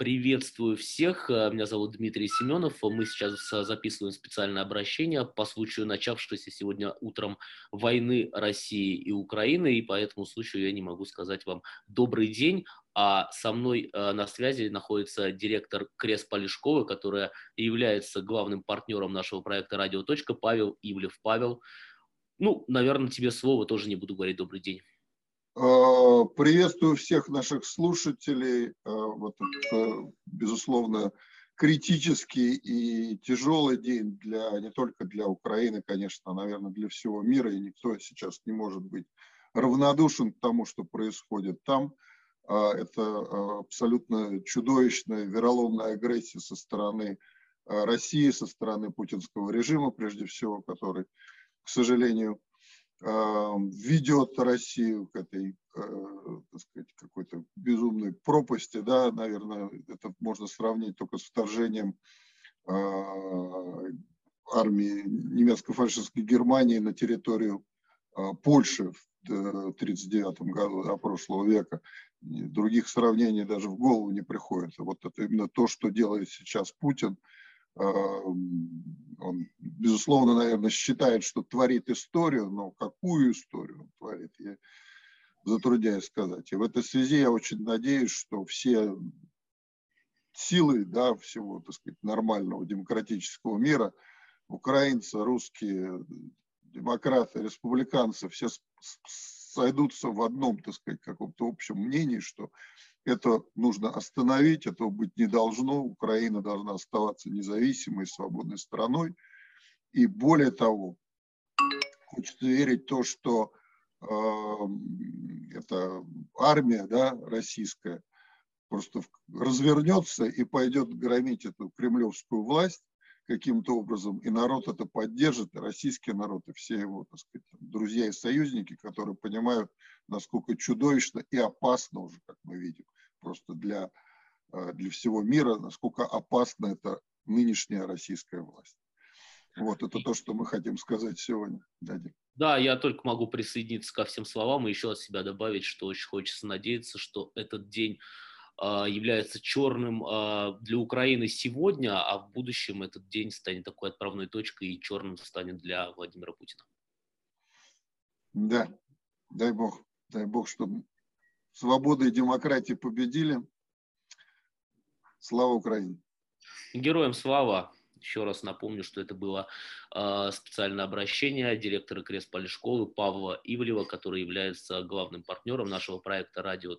Приветствую всех. Э, меня зовут Дмитрий Семенов. Мы сейчас записываем специальное обращение по случаю начавшейся сегодня утром войны России и Украины, и по этому случаю я не могу сказать вам добрый день. А со мной э, на связи находится директор Крес Полишкова, которая является главным партнером нашего проекта «Радио. Павел Ивлев. Павел, ну, наверное, тебе слово, тоже не буду говорить добрый день. А, приветствую всех наших слушателей. А, вот это, безусловно, критический и тяжелый день для не только для Украины, конечно, а, наверное, для всего мира. И никто сейчас не может быть равнодушен к тому, что происходит там. Это абсолютно чудовищная вероломная агрессия со стороны России, со стороны путинского режима, прежде всего, который, к сожалению, ведет Россию к этой, э, так сказать, какой-то безумной пропасти, да, наверное, это можно сравнить только с вторжением а, армии немецко-фашистской Германии на территорию а, Польши в 1939 году да, прошлого века. Других сравнений даже в голову не приходит. Вот это именно то, что делает сейчас Путин – он, безусловно, наверное, считает, что творит историю, но какую историю он творит, я затрудняюсь сказать. И в этой связи я очень надеюсь, что все силы да, всего так сказать, нормального демократического мира, украинцы, русские, демократы, республиканцы, все сойдутся в одном, так сказать, каком-то общем мнении, что это нужно остановить, этого быть не должно. Украина должна оставаться независимой, свободной страной. И более того, хочется верить в то, что э, эта армия да, российская просто развернется и пойдет громить эту кремлевскую власть каким-то образом, и народ это поддержит, и российский народ, и все его, так сказать, друзья и союзники, которые понимают, насколько чудовищно и опасно уже, как мы видим, просто для, э, для всего мира, насколько опасна эта нынешняя российская власть. Вот это то, что мы хотим сказать сегодня, дядя. Да, я только могу присоединиться ко всем словам и еще от себя добавить, что очень хочется надеяться, что этот день а, является черным а, для Украины сегодня, а в будущем этот день станет такой отправной точкой и черным станет для Владимира Путина. Да, дай бог, дай бог, чтобы свобода и демократия победили. Слава Украине! Героям слава! Еще раз напомню, что это было э, специальное обращение директора Кресполи школы Павла Ивлева, который является главным партнером нашего проекта «Радио.